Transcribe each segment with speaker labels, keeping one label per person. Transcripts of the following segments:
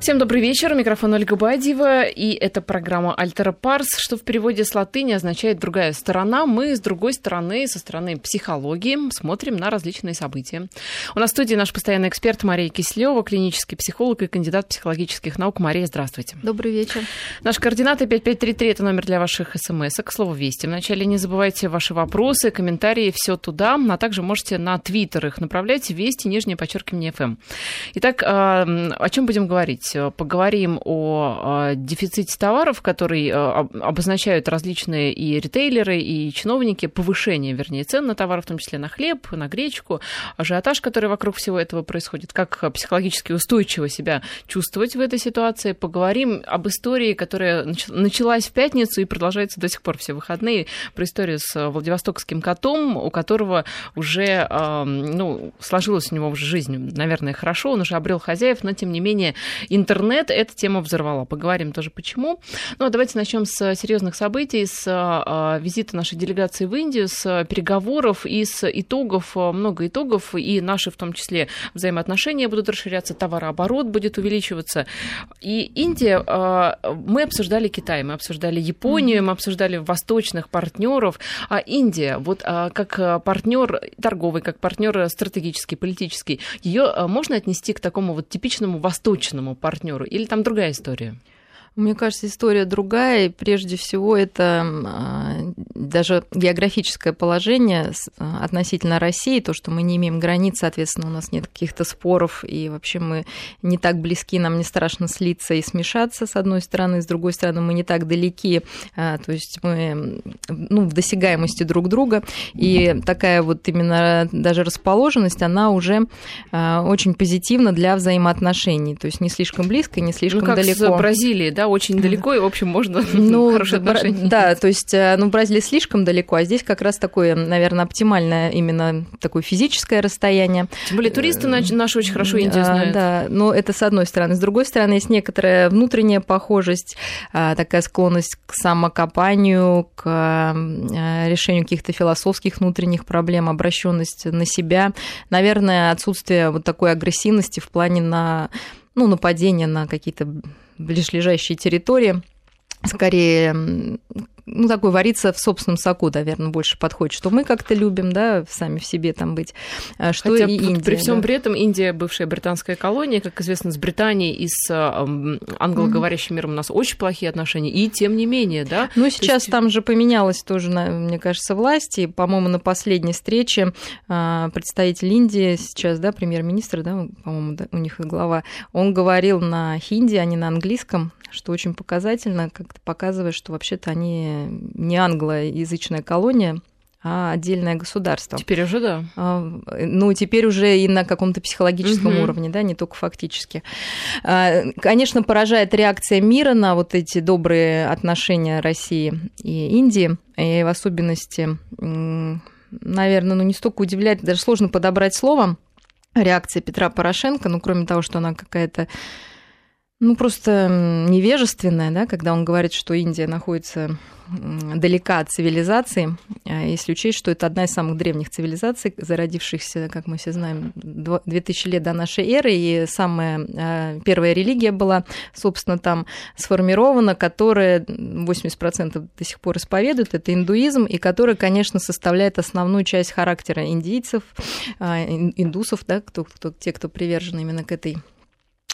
Speaker 1: Всем добрый вечер. Микрофон Ольга Бадьева. И это программа «Альтера Парс», что в переводе с латыни означает «другая сторона». Мы с другой стороны, со стороны психологии, смотрим на различные события. У нас в студии наш постоянный эксперт Мария Кислева, клинический психолог и кандидат психологических наук. Мария, здравствуйте.
Speaker 2: Добрый вечер.
Speaker 1: Наши координаты 5533 – это номер для ваших смс К слову, вести. Вначале не забывайте ваши вопросы, комментарии, все туда. А также можете на твиттер их направлять. Вести, нижнее подчеркивание, ФМ. Итак, а, о чем будем говорить? Говорить. Поговорим о дефиците товаров, который э, обозначают различные и ритейлеры, и чиновники, повышение, вернее, цен на товары, в том числе на хлеб, на гречку, ажиотаж, который вокруг всего этого происходит, как психологически устойчиво себя чувствовать в этой ситуации. Поговорим об истории, которая началась в пятницу и продолжается до сих пор все выходные, про историю с Владивостокским котом, у которого уже ну, сложилась у него уже жизнь, наверное, хорошо, он уже обрел хозяев, но тем не менее интернет эта тема взорвала. Поговорим тоже почему. Ну, а давайте начнем с серьезных событий, с а, визита нашей делегации в Индию, с переговоров и с итогов, а, много итогов, и наши в том числе взаимоотношения будут расширяться, товарооборот будет увеличиваться. И Индия, а, мы обсуждали Китай, мы обсуждали Японию, мы обсуждали восточных партнеров, а Индия, вот как партнер торговый, как партнер стратегический, политический, ее можно отнести к такому вот типичному восточному партнеру? Партнеру? Или там другая история?
Speaker 2: Мне кажется, история другая, и прежде всего это а, даже географическое положение а, относительно России, то, что мы не имеем границ, соответственно, у нас нет каких-то споров, и вообще мы не так близки, нам не страшно слиться и смешаться, с одной стороны, с другой стороны, мы не так далеки, а, то есть мы ну, в досягаемости друг друга, и такая вот именно даже расположенность, она уже очень позитивна для взаимоотношений, то есть не слишком близко, не слишком
Speaker 1: ну, как
Speaker 2: далеко.
Speaker 1: С Бразилией, да, очень далеко, и, в общем, можно ну, хорошие отношения.
Speaker 2: Да, то есть, э, ну, Бразилия слишком далеко, а здесь как раз такое, наверное, оптимальное именно такое физическое расстояние.
Speaker 1: Тем более туристы наши очень хорошо Индию знают.
Speaker 2: Да, но это с одной стороны. С другой стороны, есть некоторая внутренняя похожесть, такая склонность к самокопанию, к э, решению каких-то философских внутренних проблем, обращенность на себя. Наверное, отсутствие вот такой агрессивности в плане на ну, нападения на какие-то ближайшие территории. Скорее, ну, такой вариться в собственном соку, наверное, больше подходит, что мы как-то любим, да, сами в себе там быть, а что Хотя и Индия.
Speaker 1: При всем да. при этом Индия бывшая британская колония, как известно, с Британией и с англоговорящим миром у нас очень плохие отношения, и тем не менее, да.
Speaker 2: Ну, сейчас есть... там же поменялась тоже, мне кажется, власть, и, по-моему, на последней встрече а, представитель Индии сейчас, да, премьер-министр, да, по-моему, да, у них глава, он говорил на хинди, а не на английском, что очень показательно, как-то показывает, что вообще-то они не англоязычная колония, а отдельное государство.
Speaker 1: Теперь уже да. А,
Speaker 2: ну, теперь уже и на каком-то психологическом угу. уровне, да, не только фактически. А, конечно, поражает реакция мира на вот эти добрые отношения России и Индии, и в особенности, наверное, ну не столько удивляет, даже сложно подобрать слово, реакция Петра Порошенко, ну, кроме того, что она какая-то ну, просто невежественное, да, когда он говорит, что Индия находится далека от цивилизации, а если учесть, что это одна из самых древних цивилизаций, зародившихся, как мы все знаем, 2000 лет до нашей эры, и самая а, первая религия была, собственно, там сформирована, которая 80% до сих пор исповедует, это индуизм, и которая, конечно, составляет основную часть характера индийцев, а, индусов, да, кто, кто, те, кто привержен именно к этой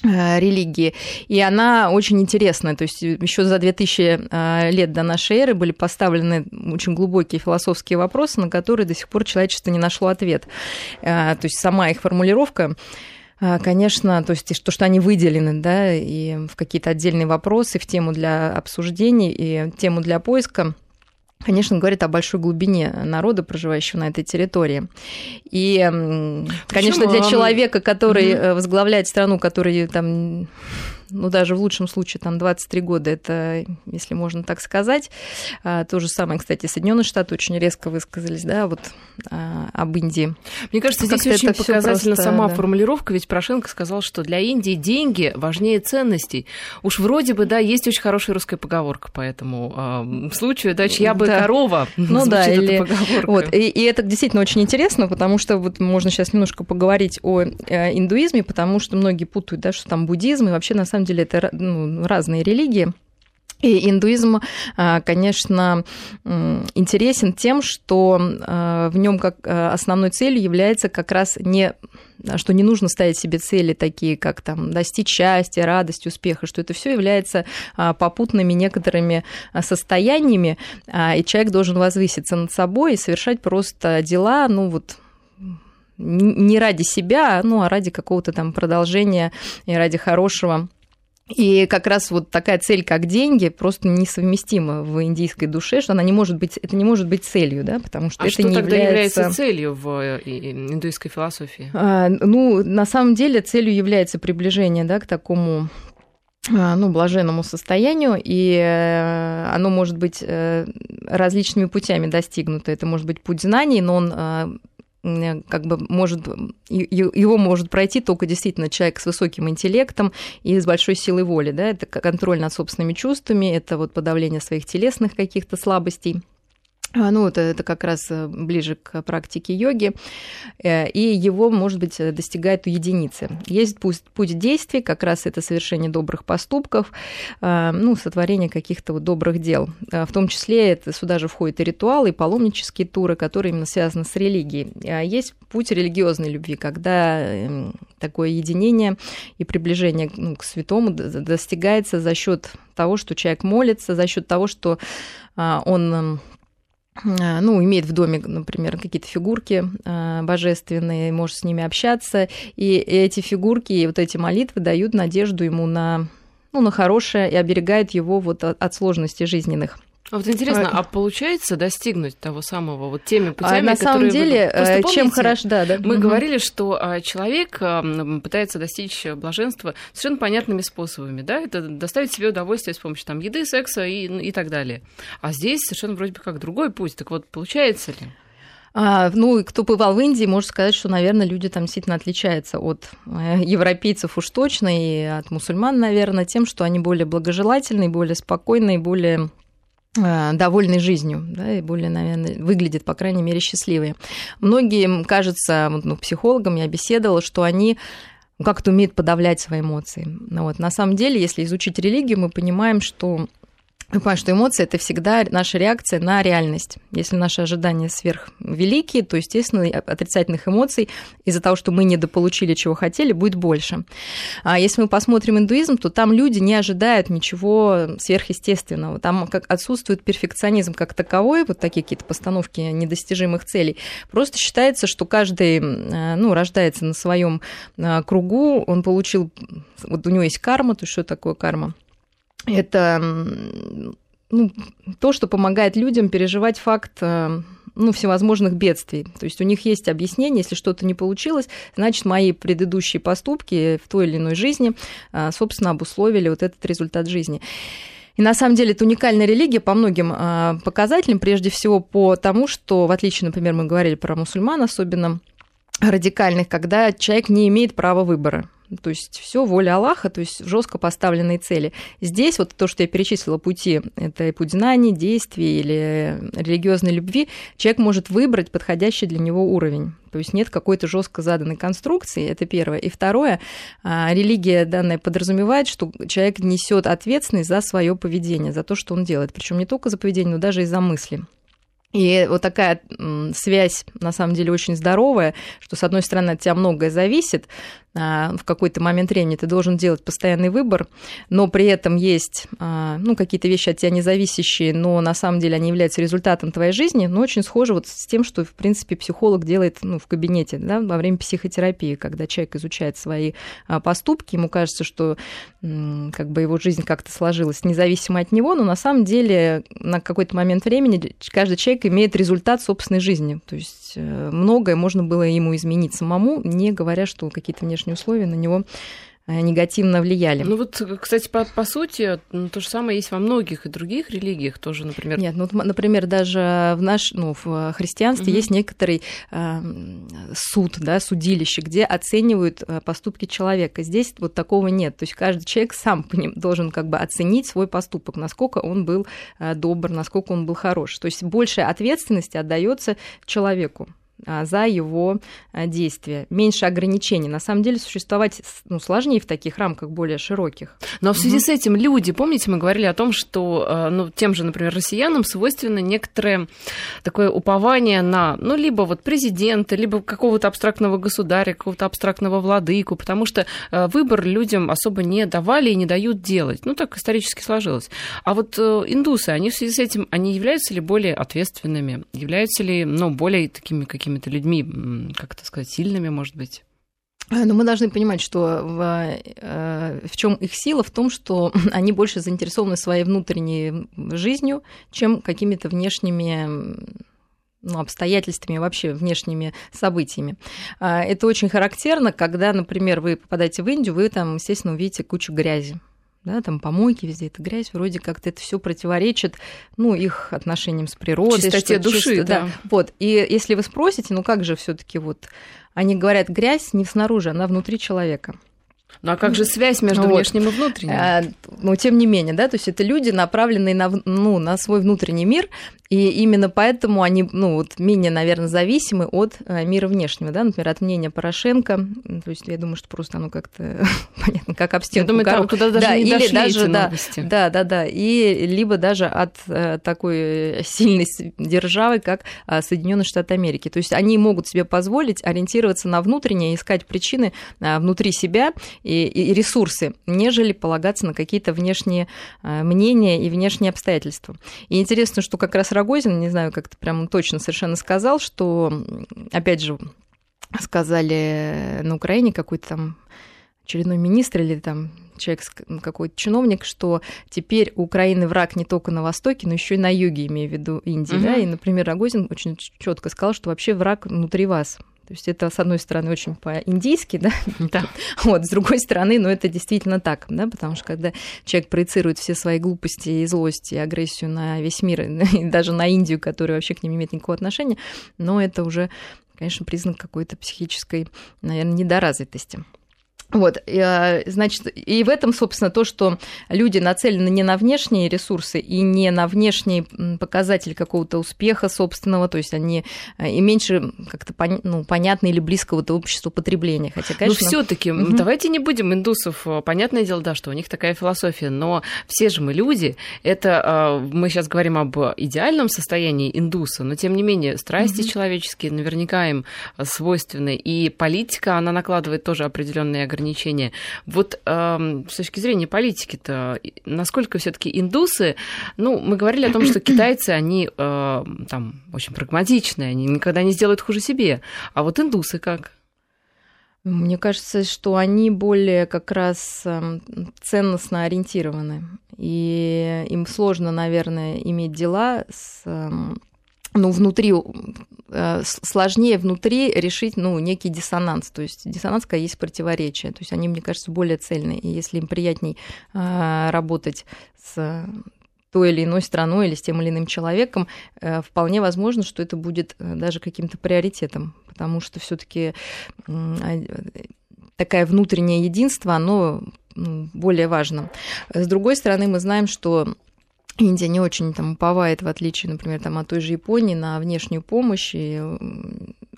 Speaker 2: религии. И она очень интересная. То есть еще за 2000 э, лет до нашей эры были поставлены очень глубокие философские вопросы, на которые до сих пор человечество не нашло ответ. Э, то есть сама их формулировка Конечно, то есть то, что они выделены, да, и в какие-то отдельные вопросы, в тему для обсуждений и тему для поиска, конечно, говорит о большой глубине народа, проживающего на этой территории. И, конечно, для человека, который mm возглавляет страну, который там ну, даже в лучшем случае там 23 года, это, если можно так сказать. А, то же самое, кстати, Соединенные Штаты очень резко высказались, да, вот а, об Индии.
Speaker 1: Мне кажется, здесь очень показательна сама да. формулировка, ведь Порошенко сказал, что для Индии деньги важнее ценностей. Уж вроде бы, да, есть очень хорошая русская поговорка по этому э, случаю, да, чья бы да. корова,
Speaker 2: ну да, или... Вот, и, и это действительно очень интересно, потому что вот можно сейчас немножко поговорить о э, индуизме, потому что многие путают, да, что там буддизм, и вообще на самом самом деле это ну, разные религии. И индуизм, а, конечно, интересен тем, что а, в нем как а, основной целью является как раз не что не нужно ставить себе цели такие, как там достичь счастья, радости, успеха, что это все является попутными некоторыми состояниями, и человек должен возвыситься над собой и совершать просто дела, ну вот не ради себя, ну а ради какого-то там продолжения и ради хорошего и как раз вот такая цель, как деньги, просто несовместима в индийской душе, что она не может быть, это не может быть целью, да, потому что
Speaker 1: а
Speaker 2: это
Speaker 1: что
Speaker 2: не
Speaker 1: тогда
Speaker 2: является...
Speaker 1: является целью в э, индуистской философии?
Speaker 2: А, ну, на самом деле целью является приближение, да, к такому а, ну, блаженному состоянию, и э, оно может быть э, различными путями достигнуто. Это может быть путь знаний, но он как бы может, его может пройти только действительно человек с высоким интеллектом и с большой силой воли. Да? Это контроль над собственными чувствами, это вот подавление своих телесных каких-то слабостей. А, ну, это, это как раз э, ближе к практике йоги, э, и его, может быть, достигает у единицы. Есть путь, путь действий, как раз это совершение добрых поступков, э, ну, сотворение каких-то вот добрых дел. В том числе это, сюда же входят и ритуалы, и паломнические туры, которые именно связаны с религией. А есть путь религиозной любви, когда эм, такое единение и приближение ну, к святому достигается за счет того, что человек молится, за счет того, что а, он эм, а, ну, имеет в доме, например, какие-то фигурки а, божественные, может с ними общаться, и эти фигурки и вот эти молитвы дают надежду ему на, ну, на хорошее и оберегают его вот от сложностей жизненных.
Speaker 1: А вот интересно, а, а получается достигнуть того самого вот теми путями,
Speaker 2: а на самом деле,
Speaker 1: вы...
Speaker 2: Э, чем хорошо, да, да.
Speaker 1: Мы угу. говорили, что а, человек пытается достичь блаженства совершенно понятными способами, да, это доставить себе удовольствие с помощью там еды, секса и, и так далее. А здесь совершенно вроде бы как другой путь. Так вот, получается ли?
Speaker 2: А, ну, кто бывал в Индии, может сказать, что, наверное, люди там действительно отличаются от э, европейцев уж точно и от мусульман, наверное, тем, что они более благожелательные, более спокойные, более довольны жизнью, да, и более, наверное, выглядят, по крайней мере, счастливые. Многим кажется, ну, психологам я беседовала, что они как-то умеют подавлять свои эмоции. Вот. На самом деле, если изучить религию, мы понимаем, что мы понимаем, что эмоции – это всегда наша реакция на реальность. Если наши ожидания сверхвеликие, то, естественно, отрицательных эмоций из-за того, что мы недополучили, чего хотели, будет больше. А если мы посмотрим индуизм, то там люди не ожидают ничего сверхъестественного. Там как отсутствует перфекционизм как таковой, вот такие какие-то постановки недостижимых целей. Просто считается, что каждый ну, рождается на своем а, кругу, он получил, вот у него есть карма, то что такое карма? Это ну, то, что помогает людям переживать факт э, ну, всевозможных бедствий. То есть у них есть объяснение, если что-то не получилось, значит, мои предыдущие поступки в той или иной жизни, э, собственно, обусловили вот этот результат жизни. И на самом деле это уникальная религия по многим э, показателям, прежде всего по тому, что, в отличие, например, мы говорили про мусульман, особенно радикальных, когда человек не имеет права выбора. То есть все воля Аллаха, то есть жестко поставленные цели. Здесь вот то, что я перечислила пути, это путь знаний, действий или религиозной любви, человек может выбрать подходящий для него уровень. То есть нет какой-то жестко заданной конструкции, это первое. И второе, а, религия данная подразумевает, что человек несет ответственность за свое поведение, за то, что он делает. Причем не только за поведение, но даже и за мысли. И вот такая связь, на самом деле, очень здоровая, что, с одной стороны, от тебя многое зависит, в какой-то момент времени ты должен делать постоянный выбор, но при этом есть а, ну, какие-то вещи от тебя независящие, но на самом деле они являются результатом твоей жизни, но очень схоже вот с тем, что, в принципе, психолог делает ну, в кабинете да, во время психотерапии, когда человек изучает свои а, поступки, ему кажется, что как бы его жизнь как-то сложилась независимо от него, но на самом деле на какой-то момент времени каждый человек имеет результат собственной жизни. То есть э, многое можно было ему изменить самому, не говоря, что какие-то внешние условия на него Э, негативно влияли.
Speaker 1: Ну вот, кстати, по, по сути, то же самое есть во многих и других религиях тоже, например.
Speaker 2: Нет, ну, например, даже в наш, ну, в христианстве угу. есть некоторый э, суд, да, судилище, где оценивают э, поступки человека. Здесь вот такого нет. То есть каждый человек сам по ним должен как бы оценить свой поступок, насколько он был э, добр, насколько он был хорош. То есть большая ответственность отдается человеку. А, за его а, действия, меньше ограничений. На самом деле существовать ну, сложнее в таких рамках более широких.
Speaker 1: Но в связи угу. с этим люди, помните, мы говорили о том, что а, ну, тем же, например, россиянам свойственно некоторое такое упование на, ну, либо вот президента, либо какого-то абстрактного государя, какого-то абстрактного владыку, потому что выбор людям особо не давали и не дают делать. Ну, так исторически сложилось. А вот э, индусы, они в связи с этим, они являются ли более ответственными? Являются ли, ну, более такими какими какими-то людьми, как это сказать, сильными, может быть?
Speaker 2: Э, но мы должны понимать, что в, э, в чем их сила, в том, что они больше заинтересованы своей внутренней жизнью, чем какими-то внешними ну, обстоятельствами, вообще внешними событиями. А, это очень характерно, когда, например, вы попадаете в Индию, вы там, естественно, увидите кучу грязи да, там помойки везде, это грязь, вроде как-то это все противоречит, ну, их отношениям с природой.
Speaker 1: Чистоте души, чисто, да.
Speaker 2: да. Вот, и если вы спросите, ну, как же все таки вот, они говорят, грязь не снаружи, она внутри человека.
Speaker 1: Ну а как же связь между вот. внешним и внутренним? А,
Speaker 2: ну, тем не менее, да, то есть это люди, направленные на, ну, на свой внутренний мир, и именно поэтому они, ну, вот менее, наверное, зависимы от э, мира внешнего, да, например, от мнения Порошенко. То есть я думаю, что просто оно как-то понятно, как об стенку.
Speaker 1: Я думаю, там куда даже да, не или даже,
Speaker 2: да, да, да, да, и либо даже от э, такой сильной державы, как э, Соединенные Штаты Америки. То есть они могут себе позволить ориентироваться на внутреннее, искать причины внутри себя и, и ресурсы, нежели полагаться на какие-то внешние мнения и внешние обстоятельства. И интересно, что как раз Рогозин, не знаю, как-то прям точно совершенно сказал, что, опять же, сказали на Украине какой-то там очередной министр или там человек, какой-то чиновник, что теперь у Украины враг не только на Востоке, но еще и на юге, имею в виду Индии. Угу. Да? И, например, Рогозин очень четко сказал, что вообще враг внутри вас. То есть это, с одной стороны, очень по-индийски, да? да. Вот, с другой стороны, ну, это действительно так, да, потому что когда человек проецирует все свои глупости и злости, и агрессию на весь мир, и даже на Индию, которая вообще к ним не имеет никакого отношения, но это уже, конечно, признак какой-то психической, наверное, недоразвитости. Вот, э, значит, и в этом, собственно, то, что люди нацелены не на внешние ресурсы и не на внешний показатель какого-то успеха собственного, то есть они э, и меньше как-то ну, понятно или близкого-то обществу потребления. Хотя,
Speaker 1: конечно... Но все таки угу. давайте не будем индусов. Э, понятное дело, да, что у них такая философия, но все же мы люди. Это мы сейчас говорим об идеальном состоянии индуса, но тем не менее страсти угу. человеческие наверняка им свойственны, и политика, она накладывает тоже определенные ограничения. Вот э, с точки зрения политики-то, насколько все-таки индусы, ну, мы говорили о том, что китайцы, они э, там очень прагматичные, они никогда не сделают хуже себе. А вот индусы как?
Speaker 2: Мне кажется, что они более как раз эм, ценностно ориентированы. И им сложно, наверное, иметь дела с ну, внутри, э, сложнее внутри решить, ну, некий диссонанс. То есть диссонанс, когда есть противоречие. То есть они, мне кажется, более цельные. И если им приятней э, работать с той или иной страной или с тем или иным человеком, э, вполне возможно, что это будет даже каким-то приоритетом, потому что все таки а, такое внутреннее единство, оно более важно. С другой стороны, мы знаем, что Индия не очень там уповает, в отличие, например, там, от той же Японии, на внешнюю помощь. И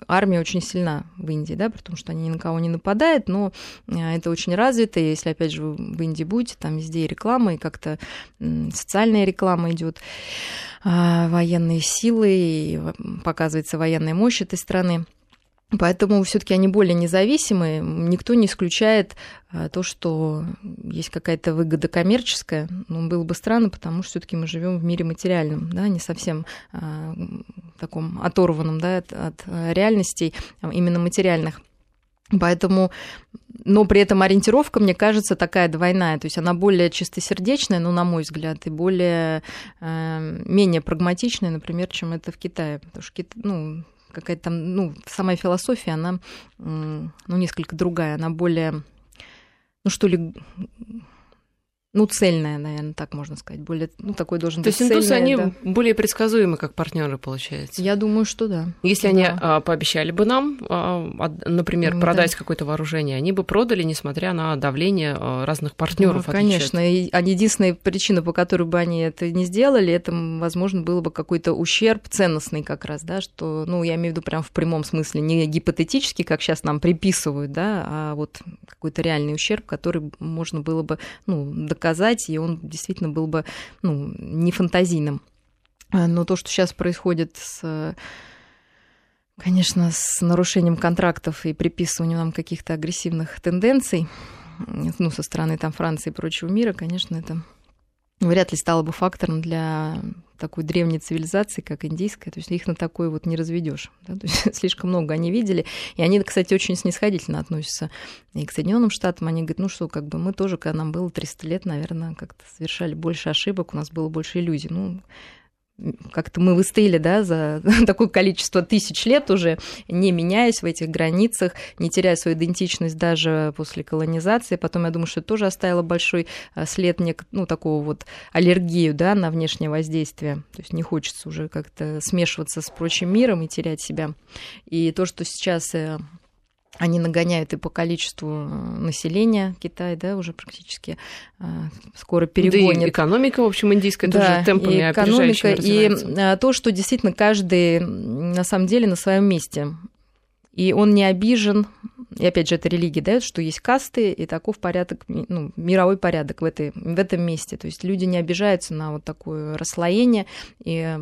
Speaker 2: армия очень сильна в Индии, да, потому что они ни на кого не нападают, но э, это очень развито. И если, опять же, вы в Индии будете, там везде и реклама, и как-то социальная реклама идет, а, военные силы, и показывается военная мощь этой страны. Поэтому все-таки они более независимые. Никто не исключает а, то, что есть какая-то выгода коммерческая. Ну, было бы странно, потому что все-таки мы живем в мире материальном, да, не совсем а, таком оторванном да, от, от реальностей, а именно материальных. Поэтому, но при этом ориентировка, мне кажется, такая двойная. То есть она более чистосердечная, ну, на мой взгляд, и более э, менее прагматичная, например, чем это в Китае. Потому что ну, какая-то там, ну, самая философия, она, ну, несколько другая, она более, ну, что ли, ну, цельная, наверное, так можно сказать. Более, ну, такой должен
Speaker 1: То
Speaker 2: быть
Speaker 1: есть индусы, они
Speaker 2: да.
Speaker 1: более предсказуемы, как партнеры, получается.
Speaker 2: Я думаю, что да.
Speaker 1: Если
Speaker 2: Да.
Speaker 1: они а, пообещали бы нам, а, например,
Speaker 2: Ну,
Speaker 1: продать
Speaker 2: да.
Speaker 1: какое-то вооружение, они бы продали, несмотря на давление а, разных партнеров.
Speaker 2: Ну, конечно. И, а единственная причина, по которой бы они это не сделали, это, возможно, было бы какой-то ущерб ценностный как раз, да, что, ну, я имею в виду прям в прямом смысле, не гипотетически, как сейчас нам приписывают, да, а вот какой-то реальный ущерб, который можно было бы, ну, доказать, и он действительно был бы, ну, не фантазийным. А, Но то, что сейчас происходит с конечно, с нарушением контрактов и приписыванием нам каких-то агрессивных тенденций, ну, со стороны там Франции и прочего мира, конечно, это вряд ли стало бы фактором для такой древней цивилизации, как индийская, то есть их на такое вот не разведешь. Да? Слишком много они видели, и они, кстати, очень снисходительно относятся и к Соединенным Штатам. Они говорят, ну что, как бы мы тоже, когда нам было 300 лет, наверное, как-то совершали больше ошибок, у нас было больше иллюзий. Ну, как-то мы выстояли, да, за такое количество тысяч лет уже, не меняясь в этих границах, не теряя свою идентичность даже после колонизации. Потом, я думаю, что это тоже оставило большой а, след, ну, такого вот аллергию, да, на внешнее воздействие. То есть не хочется уже как-то смешиваться с прочим миром и терять себя. И то, что сейчас э, они нагоняют и по количеству э, населения Китая, да, уже практически э, скоро
Speaker 1: Да
Speaker 2: перегонят
Speaker 1: и экономика, в общем, индийская
Speaker 2: да,
Speaker 1: тоже темпами
Speaker 2: и экономика, и а, то, что действительно каждый на самом деле на своем месте. И он не обижен, и опять же, это религия дает, что есть касты, и таков порядок, ну, мировой порядок в, этой, в этом месте. То есть люди не обижаются на вот такое расслоение, и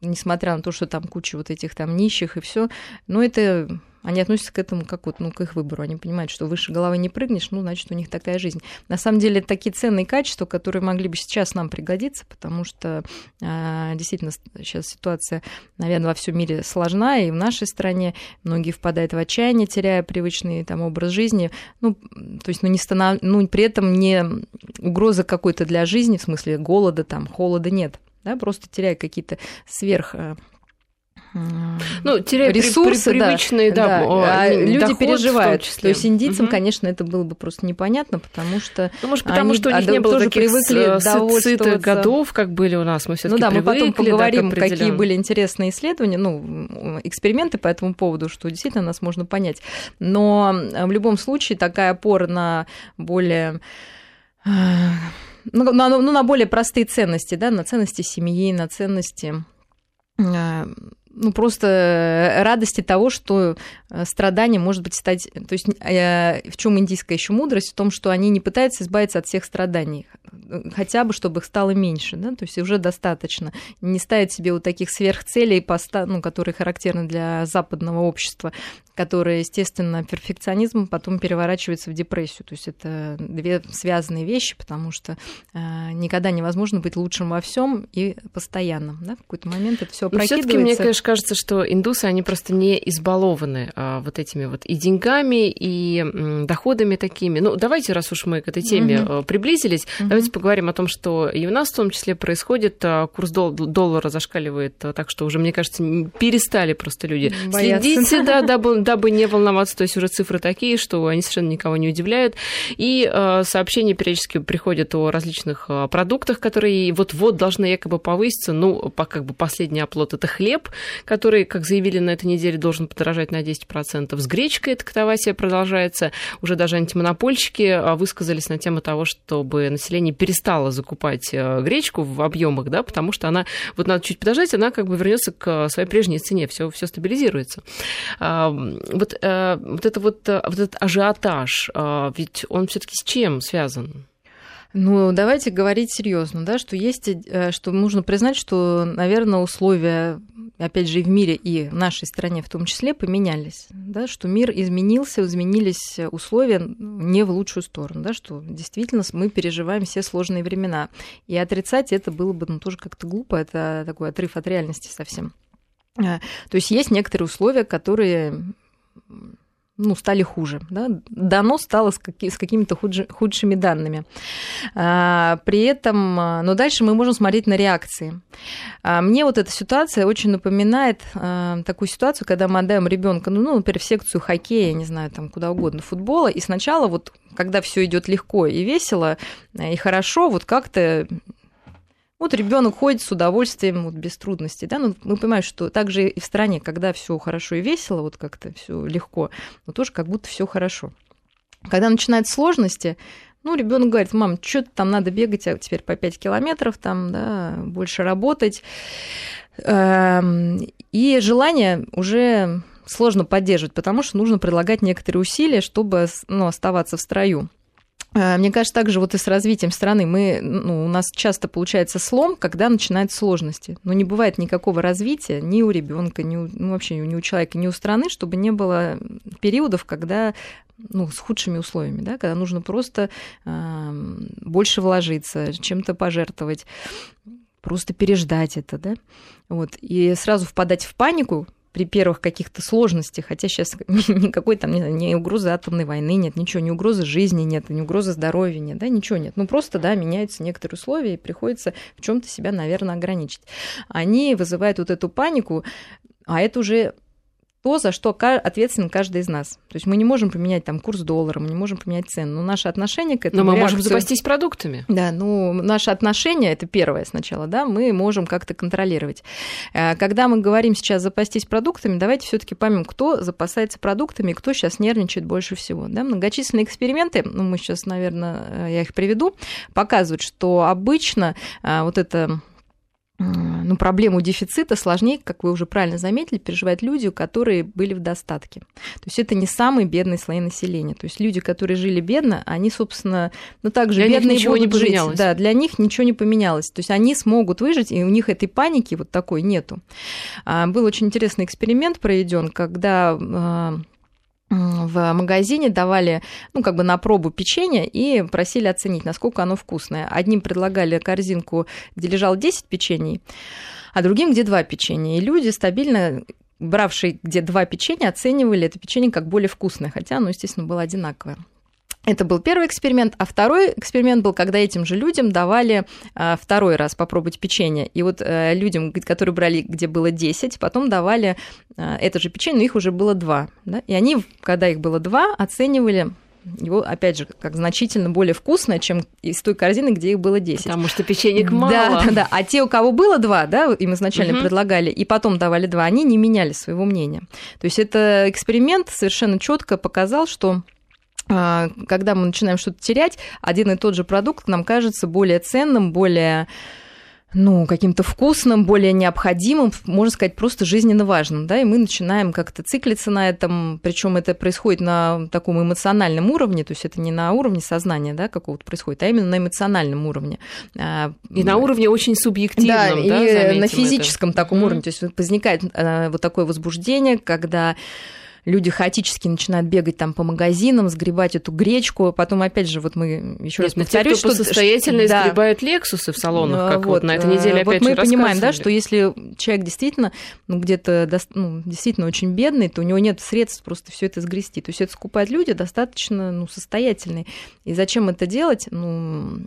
Speaker 2: несмотря на то, что там куча вот этих там нищих и все, но это они относятся к этому как вот, ну, к их выбору. Они понимают, что выше головы не прыгнешь, ну, значит, у них такая жизнь. На самом деле, это такие ценные качества, которые могли бы сейчас нам пригодиться, потому что а, действительно сейчас ситуация, наверное, во всем мире сложна, и в нашей стране многие впадают в отчаяние, теряя привычный там образ жизни. Ну, то есть, ну, не станов... ну, при этом не угрозы какой-то для жизни, в смысле голода, там, холода нет. Да, просто теряя какие-то сверх а,
Speaker 1: Ну, теряя при- при-
Speaker 2: ресурсы, да,
Speaker 1: привычные, да,
Speaker 2: да,
Speaker 1: о,
Speaker 2: а люди переживают. То есть индийцам,
Speaker 1: Мгм.
Speaker 2: конечно, это было бы просто непонятно, потому что
Speaker 1: Ну, может, потому
Speaker 2: Они-
Speaker 1: что у
Speaker 2: а,
Speaker 1: них
Speaker 2: да,
Speaker 1: не было таких
Speaker 2: привыкли
Speaker 1: сытых
Speaker 2: довольствоваться.
Speaker 1: годов, как были у нас. Мы все
Speaker 2: ну да, мы потом поговорим, какие
Speaker 1: были
Speaker 2: интересные исследования, ну, эксперименты по этому поводу, что действительно нас можно понять. Но э, в любом случае такая опора на более э, ну, на, ну, на более простые ценности, да, на ценности семьи, на ценности э, ну, просто радости того, что э, страдание может быть стать... То есть э, в чем индийская еще мудрость? В том, что они не пытаются избавиться от всех страданий, э, хотя бы, чтобы их стало меньше, да, то есть уже достаточно. Не ставить себе вот таких сверхцелей, ну, которые характерны для западного общества, которые, естественно, перфекционизм потом переворачивается в депрессию. То есть это две связанные вещи, потому что э, никогда невозможно быть лучшим во всем и постоянно. Да? В какой-то момент это все
Speaker 1: Но все-таки мне, конечно, кажется, что индусы, они просто не избалованы а, вот этими вот и деньгами, и м, доходами такими. Ну, давайте, раз уж мы к этой теме э, приблизились,
Speaker 2: Мгм.
Speaker 1: давайте поговорим о том, что и у нас в том числе происходит. а, Курс дол- доллара зашкаливает, а, так что уже, мне кажется, перестали просто люди
Speaker 2: Бояться.
Speaker 1: следить, да, дабы, дабы не волноваться. То есть уже цифры такие, что они совершенно никого не удивляют. И э, сообщения периодически приходят о различных э, продуктах, которые вот-вот должны якобы повыситься. Ну, по, как бы последний оплот – это хлеб, который, как заявили на этой неделе, должен подорожать на 10%. С гречкой эта катавасия продолжается. Уже даже антимонопольщики э, высказались на тему того, чтобы население перестало закупать э, гречку в объемах, да, потому что она, вот надо чуть подождать, она как бы вернется к своей прежней цене, все, все стабилизируется. Вот, э, вот, это вот, э, вот этот ажиотаж, э, ведь он все-таки с чем связан?
Speaker 2: Ну, давайте говорить серьезно, да, что есть, что нужно признать, что, наверное, условия, опять же, и в мире, и в нашей стране в том числе, поменялись, да, что мир изменился, изменились условия не в лучшую сторону, да, что действительно мы переживаем все сложные времена. И отрицать это было бы ну, тоже как-то глупо, это такой отрыв от реальности совсем. То есть есть некоторые условия, которые ну, стали хуже. Да? Дано стало с, каки- с какими-то худши- худшими данными. А, при этом, а, но дальше мы можем смотреть на реакции. А, мне вот эта ситуация очень напоминает а, такую ситуацию, когда мы отдаем ребенка, ну, ну, например, в секцию хоккея, не знаю, там куда угодно, футбола, и сначала вот, когда все идет легко и весело и хорошо, вот как-то вот ребенок ходит с удовольствием, вот без трудностей, да, но ну, мы понимаем, что также и в стране, когда все хорошо и весело, вот как-то все легко, но тоже как будто все хорошо. Когда начинаются сложности, ну, ребенок говорит, мам, что-то там надо бегать, а теперь по 5 километров, там, да, больше работать. Эм, и желание уже сложно поддерживать, потому что нужно предлагать некоторые усилия, чтобы ну, оставаться в строю. Э, мне кажется, также вот и с развитием страны. Мы, ну, у нас часто получается слом, когда начинаются сложности. Но не бывает никакого развития ни у ребенка, ни у, ну, вообще ни у человека, ни у страны, чтобы не было периодов, когда ну, с худшими условиями, да, когда нужно просто э, больше вложиться, чем-то пожертвовать, просто переждать это, да, вот, и сразу впадать в панику, при первых каких-то сложностях, хотя сейчас никакой там не, не угрозы атомной войны нет, ничего, ни угрозы жизни нет, ни угрозы здоровья нет, да, ничего нет. Ну просто, да, меняются некоторые условия, и приходится в чем-то себя, наверное, ограничить. Они вызывают вот эту панику, а это уже то, за что ответственен каждый из нас. То есть мы не можем поменять там курс доллара, мы не можем поменять цену, но наше отношение к этому...
Speaker 1: Но мы реакцию... можем запастись продуктами.
Speaker 2: Да, ну, наше отношение, это первое сначала, да, мы можем как-то контролировать. Э, когда мы говорим сейчас запастись продуктами, давайте все таки поймем, кто запасается продуктами, кто сейчас нервничает больше всего. Да? Многочисленные эксперименты, ну, мы сейчас, наверное, я их приведу, показывают, что обычно э, вот это ну, проблему дефицита сложнее, как вы уже правильно заметили, переживают люди, которые были в достатке. То есть это не самые бедные слои населения. То есть люди, которые жили бедно, они, собственно, ну также
Speaker 1: для
Speaker 2: бедные
Speaker 1: ничего
Speaker 2: будут
Speaker 1: не
Speaker 2: жить.
Speaker 1: поменялось.
Speaker 2: Да, для них ничего не поменялось. То есть они смогут выжить, и у них этой паники вот такой нету. А, был очень интересный эксперимент проведен, когда а, в магазине давали, ну, как бы на пробу печенье и просили оценить, насколько оно вкусное. Одним предлагали корзинку, где лежало 10 печений, а другим, где 2 печенья. И люди стабильно бравшие где два печенья, оценивали это печенье как более вкусное, хотя оно, естественно, было одинаковое. Это был первый эксперимент, а второй эксперимент был, когда этим же людям давали а, второй раз попробовать печенье. И вот а, людям, которые брали, где было 10, потом давали а, это же печенье, но их уже было 2. Да? И они, когда их было 2, оценивали его, опять же, как значительно более вкусное, чем из той корзины, где их было 10.
Speaker 1: Потому что печенек мало.
Speaker 2: Да, да, да. А те, у кого было два, да, им изначально угу. предлагали, и потом давали два, они не меняли своего мнения. То есть это эксперимент совершенно четко показал, что когда мы начинаем что-то терять, один и тот же продукт нам кажется более ценным, более ну, каким-то вкусным, более необходимым, можно сказать, просто жизненно важным, да, и мы начинаем как-то циклиться на этом, причем это происходит на таком эмоциональном уровне, то есть это не на уровне сознания, да, какого-то происходит, а именно на эмоциональном уровне.
Speaker 1: А, и на уровне очень субъективном, да,
Speaker 2: да и на физическом это. таком mm-hmm. уровне, то есть возникает а, вот такое возбуждение, когда люди хаотически начинают бегать там по магазинам, сгребать эту гречку, потом опять же, вот мы еще раз повторюсь,
Speaker 1: что состоятельно да. сгребают лексусы в салонах, как вот, вот на этой неделе опять
Speaker 2: вот мы понимаем, да, что если человек действительно, ну, где-то, ну, действительно очень бедный, то у него нет средств просто все это сгрести. То есть это скупают люди достаточно, ну, состоятельные. И зачем это делать? Ну,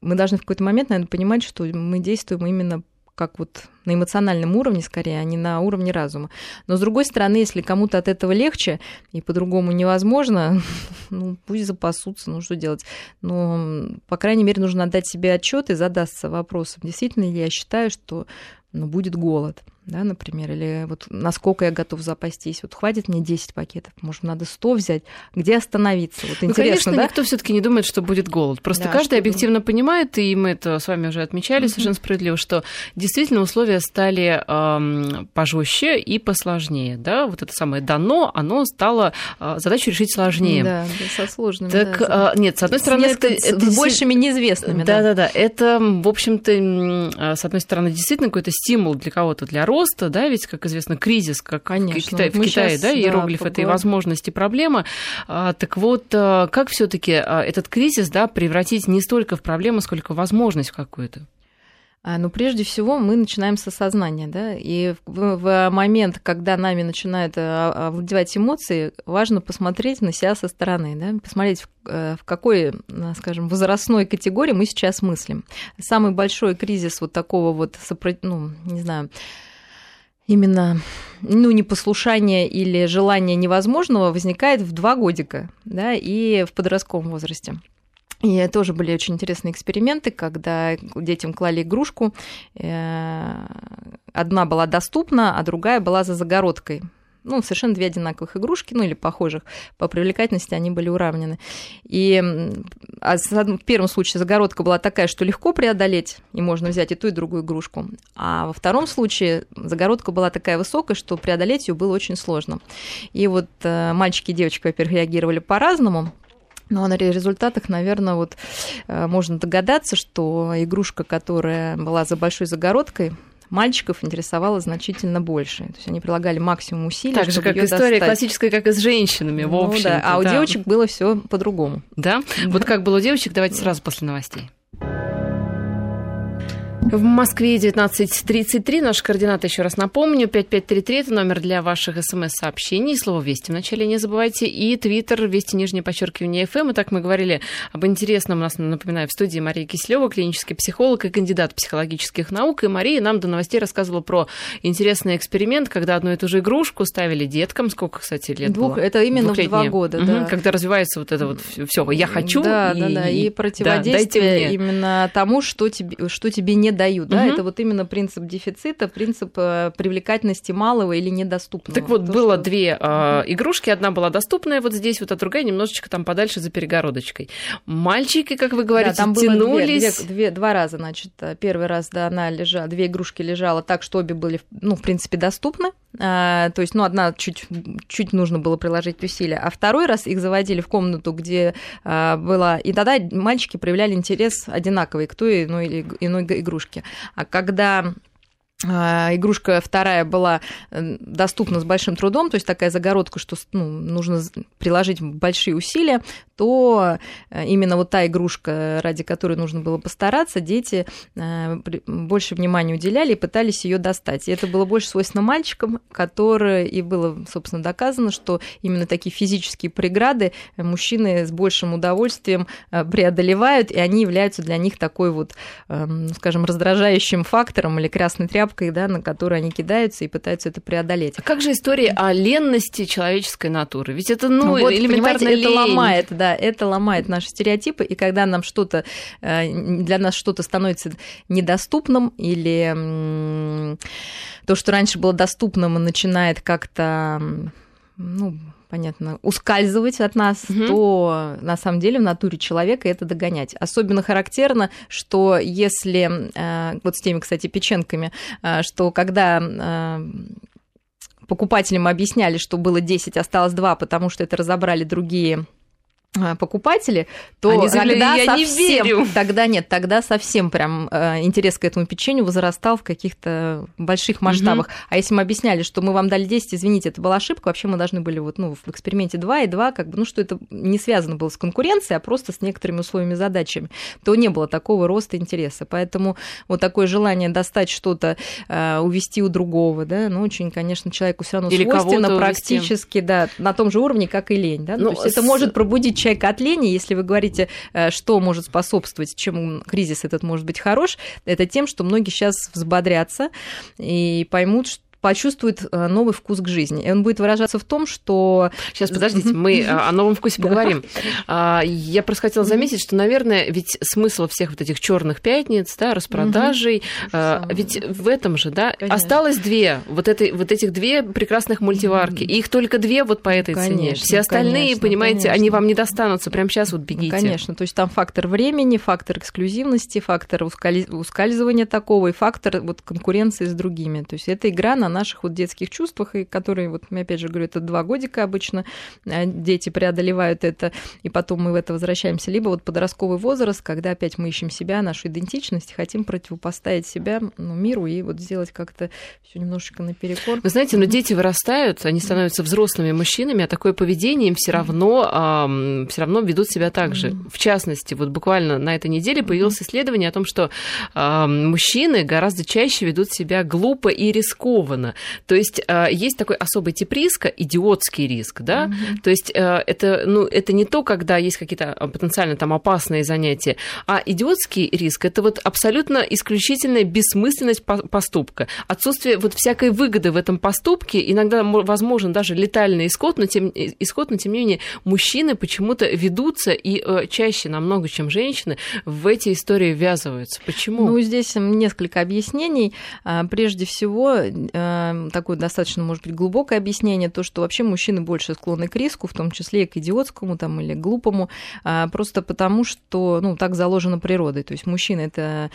Speaker 2: мы должны в какой-то момент, наверное, понимать, что мы действуем именно как вот на эмоциональном уровне скорее, а не на уровне разума. Но с другой стороны, если кому-то от этого легче и по-другому невозможно, ну пусть запасутся, ну что делать. Но, по крайней мере, нужно отдать себе отчет и задаться вопросом, действительно ли я считаю, что ну, будет голод да, например, или вот насколько я готов запастись, вот хватит мне 10 пакетов, может, надо 100 взять, где остановиться, вот
Speaker 1: ну,
Speaker 2: интересно,
Speaker 1: конечно,
Speaker 2: да?
Speaker 1: никто все таки не думает, что будет голод, просто да, каждый объективно думает. понимает, и мы это с вами уже отмечали mm-hmm. совершенно справедливо, что действительно условия стали эм, пожестче и посложнее, да, вот это самое дано, оно стало э, задачу решить сложнее.
Speaker 2: Да, да со сложными.
Speaker 1: Так,
Speaker 2: да,
Speaker 1: э, нет, с одной стороны, это,
Speaker 2: это... С большими неизвестными,
Speaker 1: да. Да-да-да, это, в общем-то, э, с одной стороны, действительно какой-то стимул для кого-то, для роста, да, ведь, как известно, кризис, как Конечно. в Китае, в Китае да, иероглиф да, это и возможности, проблема. А, так вот, а, как все таки а, этот кризис, да, превратить не столько в проблему, сколько в возможность какую-то?
Speaker 2: А, ну, прежде всего, мы начинаем с осознания, да, и в, в момент, когда нами начинают овладевать эмоции, важно посмотреть на себя со стороны, да, посмотреть, в, э, в какой, скажем, возрастной категории мы сейчас мыслим. Самый большой кризис вот такого вот, ну, не знаю, именно ну, непослушание или желание невозможного возникает в два годика, да, и в подростковом возрасте. И тоже были очень интересные эксперименты, когда детям клали игрушку. Э, одна была доступна, а другая была за загородкой ну, совершенно две одинаковых игрушки, ну, или похожих, по привлекательности они были уравнены. И а в первом случае загородка была такая, что легко преодолеть, и можно взять и ту, и другую игрушку. А во втором случае загородка была такая высокая, что преодолеть ее было очень сложно. И вот э, мальчики и девочки, во-первых, реагировали по-разному, но на результатах, наверное, вот э, можно догадаться, что игрушка, которая была за большой загородкой, мальчиков интересовало значительно больше. То есть они прилагали максимум усилий,
Speaker 1: Так же, как история
Speaker 2: достать.
Speaker 1: классическая, как и с женщинами, в ну, общем да.
Speaker 2: А у девочек было все по-другому.
Speaker 1: Да? Вот как было у девочек, давайте сразу после новостей. В Москве 19.33. Наши координаты еще раз напомню. 5533 – это номер для ваших смс-сообщений. Слово «Вести» вначале не забывайте. И твиттер «Вести нижнее подчеркивание ФМ». И так мы говорили об интересном. У нас, напоминаю, в студии Мария Кислева, клинический психолог и кандидат психологических наук. И Мария нам до новостей рассказывала про интересный эксперимент, когда одну и ту же игрушку ставили деткам. Сколько, кстати, лет
Speaker 2: Двух,
Speaker 1: было?
Speaker 2: Это именно в два года, угу, да.
Speaker 1: Когда развивается вот это вот все «я хочу».
Speaker 2: Да, и, да, да. И противодействие да, именно тому, что тебе, что тебе не дают. Да? Угу. Это вот именно принцип дефицита, принцип э, привлекательности малого или недоступного.
Speaker 1: Так вот, То, было что... две э, игрушки. Одна была доступная вот здесь, вот, а другая немножечко там подальше за перегородочкой. Мальчики, как вы говорите, да, там тянулись...
Speaker 2: Было две, две, два раза, значит. Э, первый раз, да, она лежала, две игрушки лежала так, что обе были, ну, в принципе, доступны. А, то есть, ну, одна чуть, чуть нужно было приложить усилия, а второй раз их заводили в комнату, где а, была... И тогда мальчики проявляли интерес одинаковый к той иной, или иной игрушке. А когда игрушка вторая была э, доступна с большим трудом, то есть такая загородка, что ну, нужно приложить большие усилия, то э, именно вот та игрушка, ради которой нужно было постараться, дети э, больше внимания уделяли и пытались ее достать. И это было больше свойственно мальчикам, которые и было, собственно, доказано, что именно такие физические преграды мужчины с большим удовольствием преодолевают, и они являются для них такой вот, эм, скажем, раздражающим фактором или красной тряпкой, тряпкой, да, на которую они кидаются и пытаются это преодолеть.
Speaker 1: А как же история о ленности человеческой натуры? Ведь это, ну, вот, элементарно
Speaker 2: это ломает, да, это ломает наши стереотипы, и когда нам что-то, э, для нас что-то становится недоступным или то, что раньше было доступным, начинает как-то ну, понятно, ускальзывать от нас, угу. то на самом деле в натуре человека это догонять. Особенно характерно, что если, э, вот с теми, кстати, печенками, э, что когда э, покупателям объясняли, что было 10, осталось 2, потому что это разобрали другие покупатели, то Они тогда я совсем, не верю. тогда нет, тогда совсем прям э, интерес к этому печенью возрастал в каких-то больших масштабах. Угу. А если мы объясняли, что мы вам дали 10, извините, это была ошибка, вообще мы должны были вот, ну, в эксперименте 2 и 2, как бы, ну, что это не связано было с конкуренцией, а просто с некоторыми условиями задачами, то не было такого роста интереса. Поэтому вот такое желание достать что-то, э, увести у другого, да, ну, очень, конечно, человеку все равно Или свойственно практически, увести. да, на том же уровне, как и лень, да. Ну, то есть с... это может пробудить человека от лени, если вы говорите, э, что может способствовать, чем кризис этот может быть хорош, это тем, что многие сейчас взбодрятся и поймут, что почувствует э, новый вкус к жизни. И он будет выражаться в том, что...
Speaker 1: Сейчас, подождите, мы э, о новом вкусе поговорим. А, я просто хотела заметить, что, наверное, ведь смысл всех вот этих черных пятниц, да, распродажей, а, ведь в этом же, да, осталось две, вот, этой, вот этих две прекрасных мультиварки, их только две вот по этой цене. Все остальные, понимаете, они вам не достанутся, прямо сейчас вот бегите.
Speaker 2: Конечно, то есть там фактор времени, фактор эксклюзивности, фактор ускальзывания такого и фактор вот конкуренции с другими. То есть эта игра на наших вот детских чувствах, и которые, вот, я опять же говорю, это два годика обычно э, дети преодолевают это, и потом мы в это возвращаемся. Либо вот подростковый возраст, когда опять мы ищем себя, нашу идентичность, хотим противопоставить себя ну, миру и вот сделать как-то все немножечко наперекор.
Speaker 1: Вы знаете, но дети вырастают, они становятся взрослыми мужчинами, а такое поведение им все равно, все равно ведут себя так же. В частности, вот буквально на этой неделе появилось исследование о том, что э, мужчины гораздо чаще ведут себя глупо и рискованно. То есть э, есть такой особый тип риска, идиотский риск, да? Mm-hmm. То есть э, это, ну, это не то, когда есть какие-то потенциально там опасные занятия, а идиотский риск это вот абсолютно исключительная бессмысленность поступка, отсутствие вот всякой выгоды в этом поступке, иногда возможен даже летальный исход, но тем, исход, но тем не менее мужчины почему-то ведутся и э, чаще намного, чем женщины, в эти истории ввязываются. Почему?
Speaker 2: Ну, здесь несколько объяснений. А, прежде всего, э, такое достаточно, может быть, глубокое объяснение, то, что вообще мужчины больше склонны к риску, в том числе и к идиотскому там, или глупому, а, просто потому что ну, так заложено природой. То есть мужчина это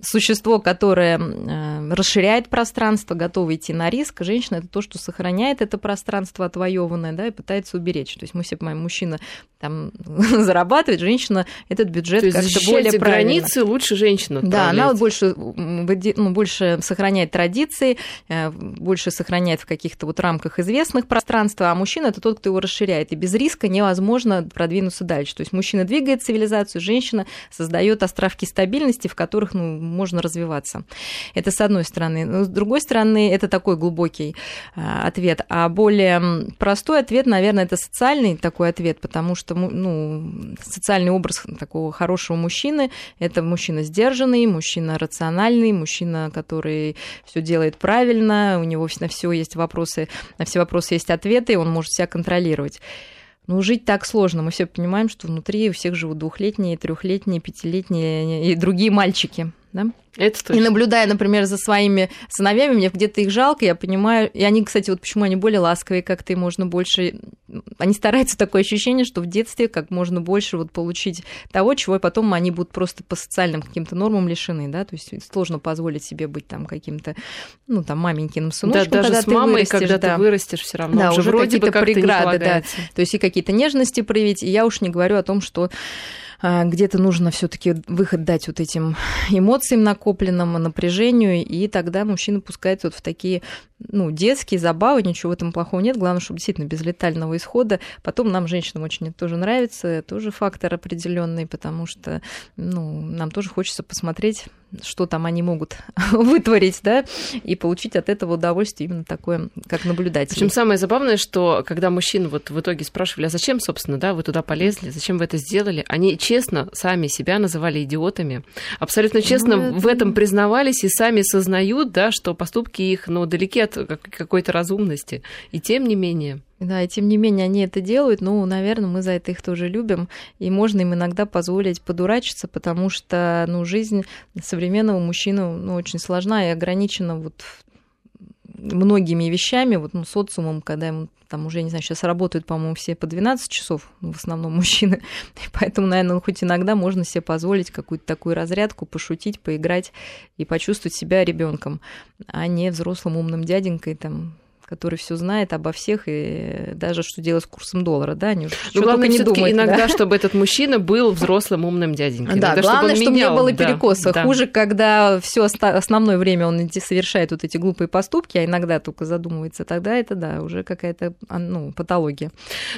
Speaker 2: существо, которое э, расширяет пространство, готово идти на риск. Женщина это то, что сохраняет это пространство отвоеванное, да, и пытается уберечь. То есть мы все понимаем, мужчина там зарабатывает, женщина этот бюджет как-то более правильно.
Speaker 1: границы лучше женщина.
Speaker 2: Да, она больше, ну, больше сохраняет традиции, э, больше сохраняет в каких-то вот рамках известных пространства, а мужчина это тот, кто его расширяет. И без риска невозможно продвинуться дальше. То есть мужчина двигает цивилизацию, женщина создает островки стабильности, в которых ну, можно развиваться. Это с одной стороны. Но с другой стороны, это такой глубокий а, ответ. А более простой ответ, наверное, это социальный такой ответ, потому что ну, социальный образ такого хорошего мужчины – это мужчина сдержанный, мужчина рациональный, мужчина, который все делает правильно, у него на все есть вопросы, на все вопросы есть ответы, и он может себя контролировать. Ну, жить так сложно. Мы все понимаем, что внутри у всех живут двухлетние, трехлетние, пятилетние и другие мальчики да?
Speaker 1: Это точно.
Speaker 2: И наблюдая, например, за своими сыновьями, мне где-то их жалко, я понимаю, и они, кстати, вот почему они более ласковые, как-то можно больше, они стараются такое ощущение, что в детстве как можно больше вот получить того, чего потом они будут просто по социальным каким-то нормам лишены, да, то есть сложно позволить себе быть там каким-то, ну, там, маменькиным сыночком,
Speaker 1: да, даже
Speaker 2: когда
Speaker 1: с мамой,
Speaker 2: вырастешь,
Speaker 1: когда
Speaker 2: да.
Speaker 1: ты вырастешь, все равно
Speaker 2: да,
Speaker 1: уже,
Speaker 2: уже
Speaker 1: вроде
Speaker 2: какие-то
Speaker 1: бы как
Speaker 2: преграды, да,
Speaker 1: то
Speaker 2: есть и какие-то нежности проявить, и я уж не говорю о том, что где-то нужно все-таки выход дать вот этим эмоциям накопленным, напряжению, и тогда мужчина пускается вот в такие ну, детские забавы, ничего в этом плохого нет. Главное, чтобы действительно без летального исхода. Потом нам, женщинам, очень это тоже нравится, тоже фактор определенный, потому что ну, нам тоже хочется посмотреть, что там они могут вытворить, да, и получить от этого удовольствие именно такое, как наблюдатель.
Speaker 1: Причем самое забавное, что когда мужчин вот в итоге спрашивали, а зачем, собственно, да, вы туда полезли, зачем вы это сделали, они честно сами себя называли идиотами, абсолютно честно ну, это... в этом признавались и сами сознают, да, что поступки их, ну, далеки от какой-то разумности. И тем не менее.
Speaker 2: Да, и тем не менее они это делают, ну, наверное, мы за это их тоже любим, и можно им иногда позволить подурачиться, потому что, ну, жизнь современного мужчины, ну, очень сложна и ограничена вот многими вещами, вот, ну, социумом, когда ему там уже, не знаю, сейчас работают, по-моему, все по 12 часов, ну, в основном мужчины, и поэтому, наверное, ну, хоть иногда можно себе позволить какую-то такую разрядку, пошутить, поиграть и почувствовать себя ребенком, а не взрослым умным дяденькой, там, который все знает обо всех и даже что делать с курсом доллара, да, они
Speaker 1: ну, главное не думать, иногда, да? чтобы этот мужчина был взрослым умным дяденькой.
Speaker 2: Да,
Speaker 1: иногда,
Speaker 2: главное, чтобы,
Speaker 1: менял,
Speaker 2: не было перекоса. Да. Хуже, когда все основное время он совершает вот эти глупые поступки, а иногда только задумывается, тогда это, да, уже какая-то а, ну, патология.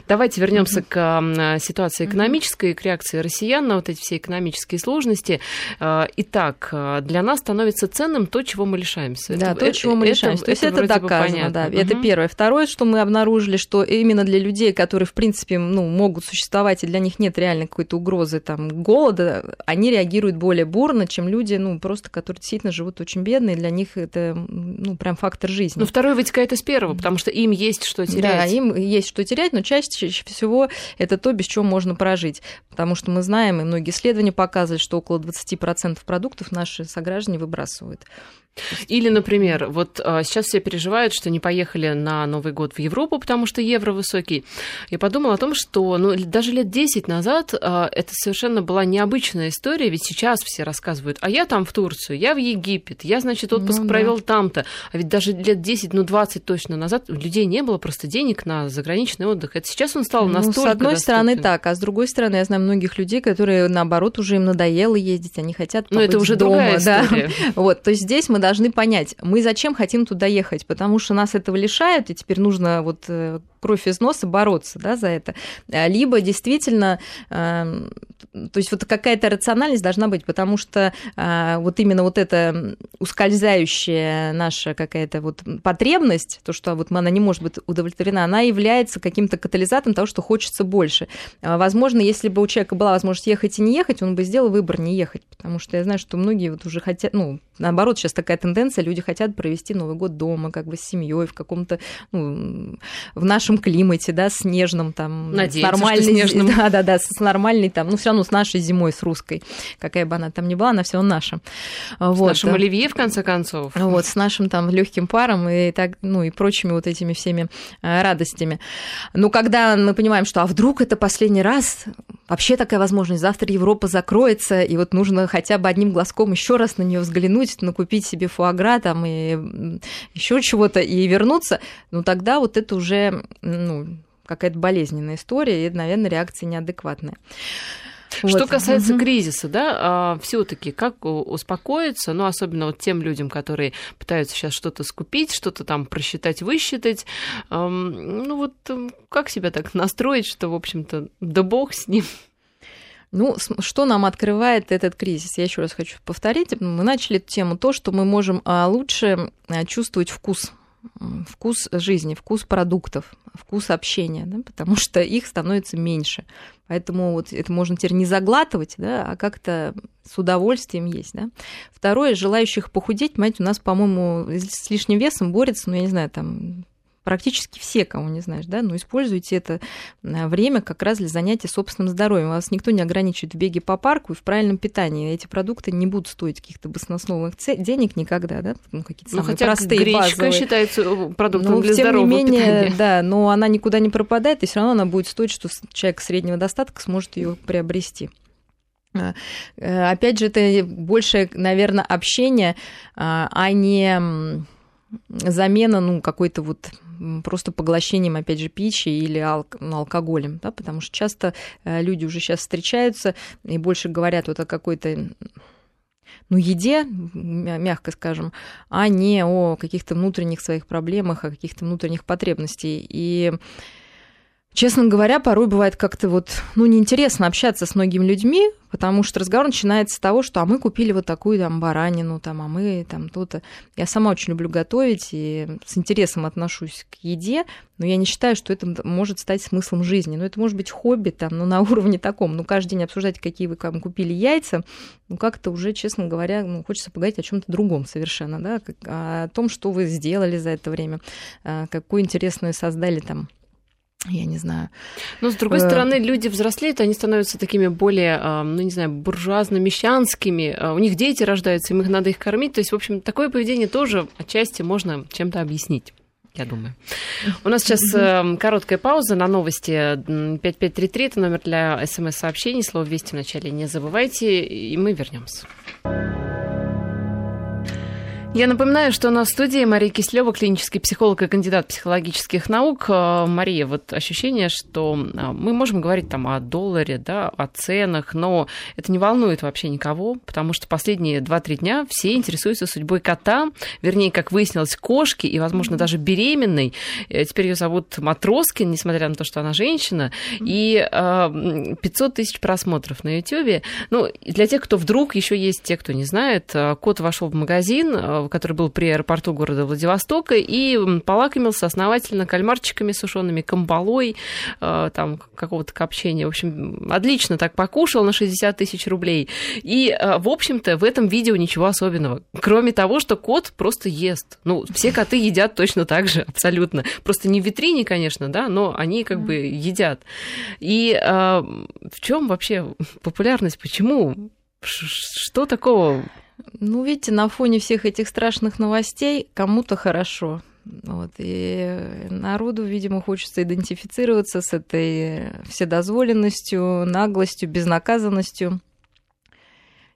Speaker 1: Давайте вернемся mm-hmm. к ситуации экономической, mm-hmm. к реакции россиян на вот эти все экономические сложности. А, итак, для нас становится ценным то, чего мы лишаемся.
Speaker 2: Да, это, то, чего мы лишаемся. Это, то есть это, это доказано, да. Это первое. Второе, что мы обнаружили, что именно для людей, которые, в принципе, ну, могут существовать, и для них нет реально какой-то угрозы там, голода, они реагируют более бурно, чем люди, ну, просто, которые действительно живут очень бедно, и для них это, ну, прям фактор жизни.
Speaker 1: Ну, второе вытекает из первого, потому что им есть что терять.
Speaker 2: Да, им есть что терять, но чаще всего это то, без чего можно прожить. Потому что мы знаем, и многие исследования показывают, что около 20% продуктов наши сограждане выбрасывают.
Speaker 1: Или, например, вот а, сейчас все переживают, что не поехали на Новый год в Европу, потому что евро высокий. Я подумала о том, что ну, даже лет 10 назад а, это совершенно была необычная история, ведь сейчас все рассказывают, а я там в Турцию, я в Египет, я, значит, отпуск ну, провел да. там-то. А ведь даже лет 10, ну 20 точно назад у людей не было просто денег на заграничный отдых. Это сейчас он стал настолько ну,
Speaker 2: С одной
Speaker 1: доступен.
Speaker 2: стороны так, а с другой стороны я знаю многих людей, которые, наоборот, уже им надоело ездить, они хотят
Speaker 1: Но это уже дома. другая история.
Speaker 2: Да. Вот, то есть здесь мы должны понять, мы зачем хотим туда ехать, потому что нас этого лишают, и теперь нужно вот э, кровь из носа бороться да, за это. А, либо действительно, эм, то есть вот какая-то рациональность должна быть, потому что а, вот именно вот эта ускользающая наша какая-то вот потребность, то, что вот она не может быть удовлетворена, она является каким-то катализатором того, что хочется больше. А, возможно, если бы у человека была возможность ехать и не ехать, он бы сделал выбор не ехать, потому что я знаю, что многие вот уже хотят, ну, наоборот, сейчас такая тенденция, люди хотят провести Новый год дома, как бы с семьей в каком-то, ну, в нашем нашем климате, да, снежном там,
Speaker 1: Надеемся,
Speaker 2: с нормальной,
Speaker 1: снежным.
Speaker 2: да, да, да, с нормальной там, ну все равно с нашей зимой, с русской, какая бы она там ни была, она все наша.
Speaker 1: С вот, нашим да. оливье в конце концов.
Speaker 2: Вот с нашим там легким паром и так, ну и прочими вот этими всеми э, радостями. Но когда мы понимаем, что а вдруг это последний раз, вообще такая возможность, завтра Европа закроется, и вот нужно хотя бы одним глазком еще раз на нее взглянуть, накупить себе фуагра там и еще чего-то и вернуться, ну тогда вот это уже ну, какая-то болезненная история, и, наверное, реакция неадекватная.
Speaker 1: Что вот. касается угу. кризиса, да, а, все-таки как успокоиться, ну, особенно вот тем людям, которые пытаются сейчас что-то скупить, что-то там просчитать, высчитать, ну, вот как себя так настроить, что, в общем-то, да бог с ним.
Speaker 2: Ну, что нам открывает этот кризис? Я еще раз хочу повторить. Мы начали эту тему то, что мы можем а, лучше а, чувствовать вкус вкус жизни, вкус продуктов, вкус общения, да, потому что их становится меньше. Поэтому вот это можно теперь не заглатывать, да, а как-то с удовольствием есть. Да. Второе, желающих похудеть, понимаете, у нас, по-моему, с лишним весом борется, ну, я не знаю, там практически все, кого не знаешь, да, но используйте это э, время как раз для занятия собственным здоровьем. Вас никто не ограничивает в беге по парку и в правильном питании. Эти продукты не будут стоить каких-то баснословных денег никогда, да,
Speaker 1: ну, какие-то ну, самые хотя простые, гречка базовые. считается э, продуктом ну, для
Speaker 2: тем
Speaker 1: здорового
Speaker 2: не менее,
Speaker 1: питания.
Speaker 2: Да, но она никуда не пропадает, и все равно она будет стоить, что человек среднего достатка сможет ее приобрести. Э, опять же, это больше, наверное, общение, а не замена, ну, какой-то вот просто поглощением, опять же, пищи или ал- ну, алкоголем, да, потому что часто э, люди уже сейчас встречаются и больше говорят вот о какой-то ну, еде, мягко скажем, а не о каких-то внутренних своих проблемах, о каких-то внутренних потребностях. И Честно говоря, порой бывает как-то вот, ну, неинтересно общаться с многими людьми, потому что разговор начинается с того, что а мы купили вот такую там баранину, там, а мы там то-то. Я сама очень люблю готовить и с интересом отношусь к еде, но я не считаю, что это может стать смыслом жизни. Ну, это может быть хобби там, но на уровне таком. Ну, каждый день обсуждать, какие вы там купили яйца, ну, как-то уже, честно говоря, ну, хочется поговорить о чем то другом совершенно, да, о том, что вы сделали за это время, а, какую интересную создали там я не знаю.
Speaker 1: Но, с другой э, стороны, люди взрослеют, они становятся такими более, а, ну, не знаю, буржуазно-мещанскими. А, у них дети рождаются, им их надо их кормить. То есть, в общем, такое поведение тоже отчасти можно чем-то объяснить я думаю. У нас сейчас э, короткая пауза на новости 5533, это номер для смс-сообщений, слово «Вести» в начале не забывайте, и мы вернемся. Я напоминаю, что у нас в студии Мария Кислева, клинический психолог и кандидат психологических наук. Э, Мария, вот ощущение, что э, мы можем говорить там о долларе, да, о ценах, но это не волнует вообще никого, потому что последние 2-3 дня все интересуются судьбой кота, вернее, как выяснилось, кошки и, возможно, даже беременной. Э, теперь ее зовут Матроскин, несмотря на то, что она женщина, и 500 тысяч просмотров на YouTube. Ну, для тех, кто вдруг еще есть те, кто не знает, кот вошел в магазин, который был при аэропорту города Владивостока, и полакомился основательно кальмарчиками сушеными, камбалой, э, там какого-то копчения. В общем, отлично так покушал на 60 тысяч рублей. И, э, в общем-то, в этом видео ничего особенного. Кроме того, что кот просто ест. Ну, все коты едят точно так же, абсолютно. Просто не в витрине, конечно, да, но они как бы едят. И э, в чем вообще популярность? Почему? Что такого
Speaker 2: Ну, видите, на фоне всех этих страшных новостей кому-то хорошо. Вот, и народу, видимо, хочется идентифицироваться с этой вседозволенностью, наглостью, безнаказанностью.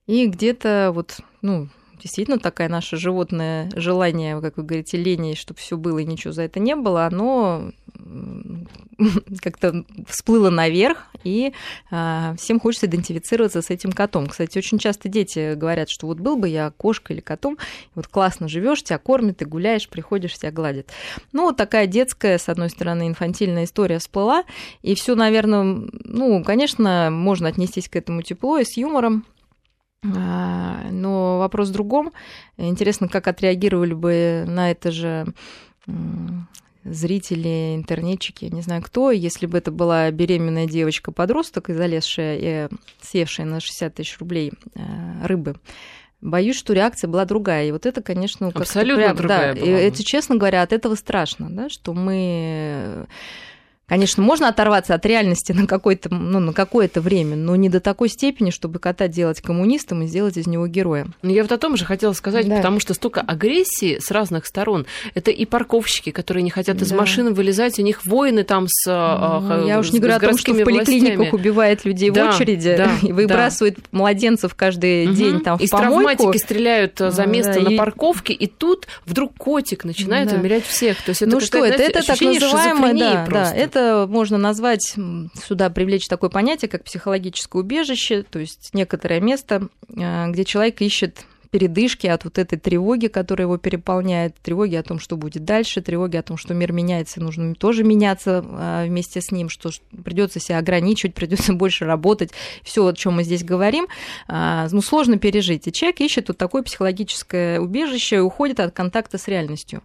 Speaker 2: И где-то вот, ну, действительно такое наше животное желание, как вы говорите, лень, чтобы все было и ничего за это не было, оно как-то всплыло наверх, и а, всем хочется идентифицироваться с этим котом. Кстати, очень часто дети говорят, что вот был бы я кошкой или котом, вот классно живешь, тебя кормят, ты гуляешь, приходишь, тебя гладят. Ну, вот такая детская, с одной стороны, инфантильная история всплыла, и все, наверное, ну, конечно, можно отнестись к этому тепло и с юмором, а, но вопрос в другом. Интересно, как отреагировали бы на это же зрители, интернетчики, не знаю кто, если бы это была беременная девочка-подросток, залезшая и съевшая на 60 тысяч рублей э, рыбы. Боюсь, что реакция была другая. И вот это, конечно,
Speaker 1: абсолютно прям, другая.
Speaker 2: Да,
Speaker 1: была.
Speaker 2: И это, честно говоря, от этого страшно, да, что мы Конечно, можно оторваться от реальности на, какое-то, ну, на какое-то время, но не до такой степени, чтобы кота делать коммунистом и сделать из него героя.
Speaker 1: Ну, я вот о том же хотела сказать, да. потому что столько агрессии с разных сторон. Это и парковщики, которые не хотят из да. машин вылезать, у них воины там с
Speaker 2: ну, Я уж не говорю о том, что в поликлиниках властями. убивает людей да, в очереди да, и выбрасывает да. младенцев каждый угу. день там в
Speaker 1: Из
Speaker 2: помойку.
Speaker 1: травматики стреляют за место да, на и... парковке, и тут вдруг котик начинает да. умерять всех.
Speaker 2: То есть это ну что, это, это так называемое, да, да, это это можно назвать, сюда привлечь такое понятие, как психологическое убежище, то есть некоторое место, э, где человек ищет передышки от вот этой тревоги, которая его переполняет, тревоги о том, что будет дальше, тревоги о том, что мир меняется, и нужно тоже меняться э, вместе с ним, что придется себя ограничивать, придется больше работать, все, о чем мы здесь говорим, э, ну, сложно пережить. И человек ищет вот такое психологическое убежище и уходит от контакта с реальностью.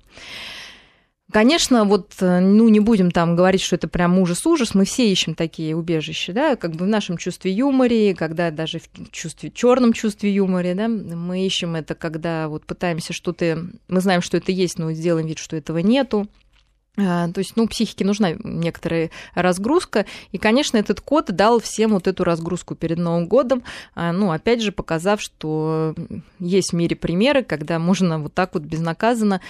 Speaker 2: Конечно, вот, э, ну, не будем там говорить, что это прям ужас-ужас, мы все ищем такие убежища, да, как бы в нашем чувстве юморе, когда даже в чувстве, черном чувстве юмора, да, мы ищем это, когда вот пытаемся что-то, мы знаем, что это есть, но сделаем вид, что этого нету, то есть, ну, психике нужна некоторая разгрузка. И, конечно, этот код дал всем вот эту разгрузку перед Новым годом. А, ну, опять же, показав, что есть в мире примеры, когда можно вот так вот безнаказанно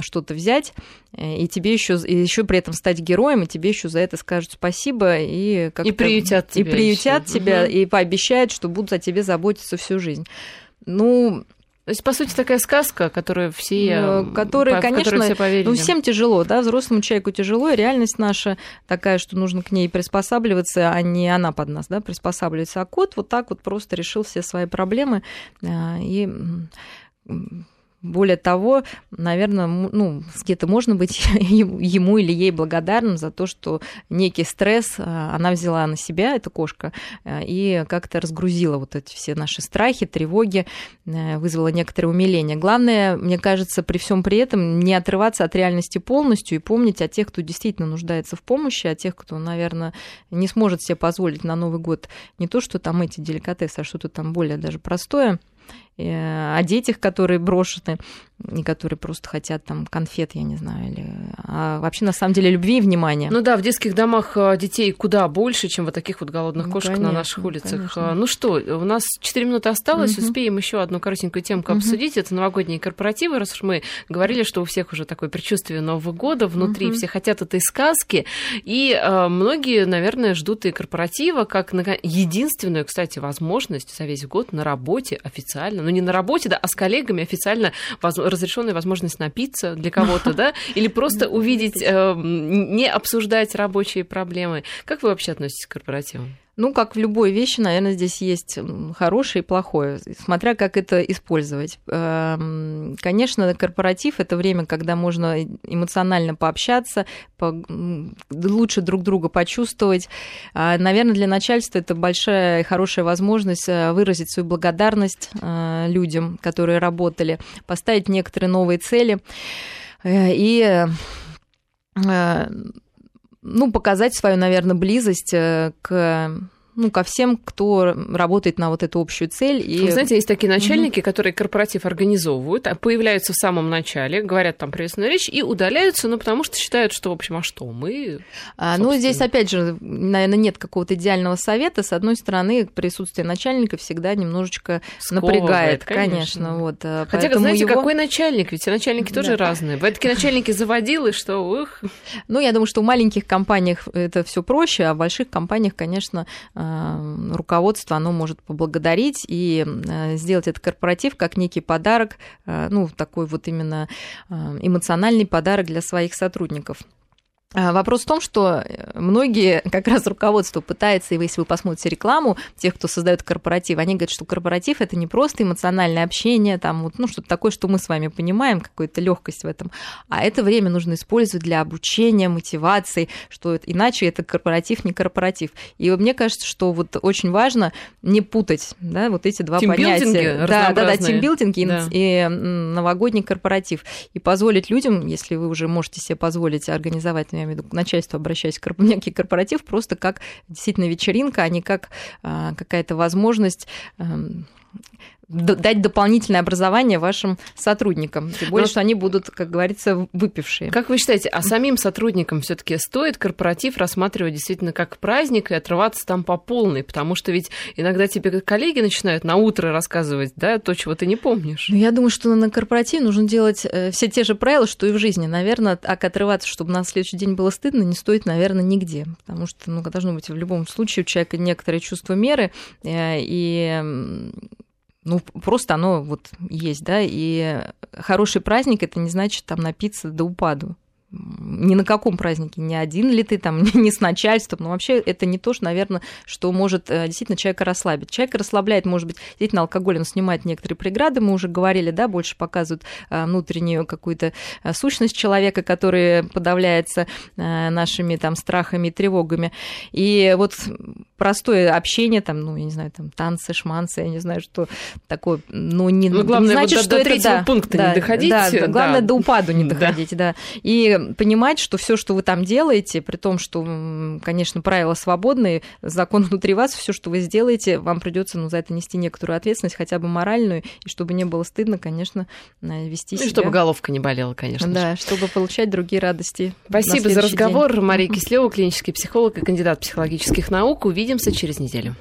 Speaker 2: что-то взять, э, и тебе еще, еще при этом стать героем, и тебе еще за это скажут спасибо, и как
Speaker 1: И приютят
Speaker 2: тебя. И приютят еще. тебя, угу. и пообещают, что будут о тебе заботиться всю жизнь. Ну,
Speaker 1: то есть, по сути, такая сказка, которую все,
Speaker 2: ну, которая, конечно, все поверили. Ну, всем тяжело, да, взрослому человеку тяжело, и реальность наша такая, что нужно к ней приспосабливаться, а не она под нас, да, приспосабливается. А кот вот так вот просто решил все свои проблемы а, и более того, наверное, ну, где-то можно быть ему или ей благодарным за то, что некий стресс а, она взяла на себя, эта кошка, а, и как-то разгрузила вот эти все наши страхи, тревоги, э, вызвала некоторое умиление. Главное, мне кажется, при всем при этом не отрываться от реальности полностью и помнить о тех, кто действительно нуждается в помощи, о тех, кто, наверное, не сможет себе позволить на Новый год не то, что там эти деликатесы, а что-то там более даже простое Э, о детях, которые брошены, и которые просто хотят там конфет, я не знаю, или а вообще на самом деле любви и внимания.
Speaker 1: Ну да, в детских домах э, детей куда больше, чем вот таких вот голодных ну, кошек конечно, на наших улицах. Конечно. Ну что, у нас 4 минуты осталось, угу. успеем еще одну коротенькую темку угу. обсудить. Это новогодние корпоративы, раз уж мы говорили, что у всех уже такое предчувствие Нового года внутри, угу. все хотят этой сказки, и э, многие, наверное, ждут и корпоратива как на единственную, кстати, возможность за весь год на работе официально, ну не на работе, да, а с коллегами официально воз... разрешенная возможность напиться для кого-то, да, или просто увидеть, э, не обсуждать рабочие проблемы. Как вы вообще относитесь к корпоративам?
Speaker 2: Ну, как в любой вещи, наверное, здесь есть хорошее и плохое, смотря как это использовать. Эм, конечно, корпоратив – это время, когда можно эмоционально пообщаться, лучше друг друга почувствовать. А, наверное, для начальства это большая и хорошая возможность э, выразить свою благодарность э, людям, которые работали, поставить некоторые новые цели. Э, и ну, показать свою, наверное, близость к ну, ко всем, кто работает на вот эту общую цель.
Speaker 1: И... Вы знаете, есть такие начальники, угу. которые корпоратив организовывают, а появляются в самом начале, говорят там приветственную речь и удаляются, ну, потому что считают, что, в общем, а что, мы...
Speaker 2: А, ну, здесь, опять же, наверное, нет какого-то идеального совета. С одной стороны, присутствие начальника всегда немножечко Сковывает, напрягает, конечно. конечно вот,
Speaker 1: э, Хотя, знаете, его... какой начальник? Ведь начальники тоже да. разные. Бывают такие начальники заводилы, что ух.
Speaker 2: Ну, я думаю, что в маленьких компаниях это все проще, а в больших компаниях, конечно, э, руководство, оно может поблагодарить и э, сделать этот корпоратив как некий подарок, ну, такой вот именно эмоциональный подарок для своих сотрудников. А, вопрос в том, что э, многие, как раз руководство пытается, и если вы посмотрите рекламу тех, кто создает корпоратив, они говорят, что корпоратив это не просто эмоциональное общение, там, вот, ну, что-то такое, что мы с вами понимаем, какую-то легкость в этом, а это время нужно использовать для обучения, мотивации, что иначе это корпоратив, не корпоратив. И мне кажется, что вот очень важно не путать да, вот эти два понятия. Да, да, да, тимбилдинг да. и новогодний корпоратив. И позволить людям, если вы уже можете себе позволить организовать я имею в виду к начальству обращаюсь, к некий корпоратив, просто как действительно вечеринка, а не как а, какая-то возможность эм, дать дополнительное образование вашим сотрудникам. Тем более, Но... что они будут, как говорится, выпившие.
Speaker 1: Как вы считаете, а самим сотрудникам все таки стоит корпоратив рассматривать действительно как праздник и отрываться там по полной? Потому что ведь иногда тебе коллеги начинают на утро рассказывать да, то, чего ты не помнишь.
Speaker 2: Ну, я думаю, что на корпоративе нужно делать э, все те же правила, что и в жизни. Наверное, так отрываться, чтобы на следующий день было стыдно, не стоит, наверное, нигде. Потому что ну, должно быть в любом случае у человека некоторое чувство меры. Э, и ну, просто оно вот есть, да, и хороший праздник это не значит там напиться до упаду ни на каком празднике, не один ли ты там, не с начальством, но вообще это не то, что, наверное, что может э, действительно человека расслабить. Человека расслабляет, может быть, действительно алкоголь, он снимает некоторые преграды, мы уже говорили, да, больше показывают э, внутреннюю какую-то э, сущность человека, который подавляется нашими там страхами и тревогами. И вот простое общение, там, ну, я не знаю, там, танцы, шманцы, я не знаю, что такое, ну, не, ну,
Speaker 1: главное,
Speaker 2: не значит,
Speaker 1: вот
Speaker 2: что
Speaker 1: до, до это, да,
Speaker 2: пункта
Speaker 1: да, не доходить.
Speaker 2: Да, да, главное, до упаду не доходить, да. да. И понимать, что все, что вы там делаете, при том, что, конечно, правила свободные, закон внутри вас, все, что вы сделаете, вам придется ну, за это нести некоторую ответственность, хотя бы моральную, и чтобы не было стыдно, конечно, вести ну, себя.
Speaker 1: И чтобы головка не болела, конечно.
Speaker 2: Да, же. чтобы получать другие радости.
Speaker 1: Спасибо за разговор. День. Мария Кислева, клинический психолог и кандидат психологических наук. Увидимся через неделю.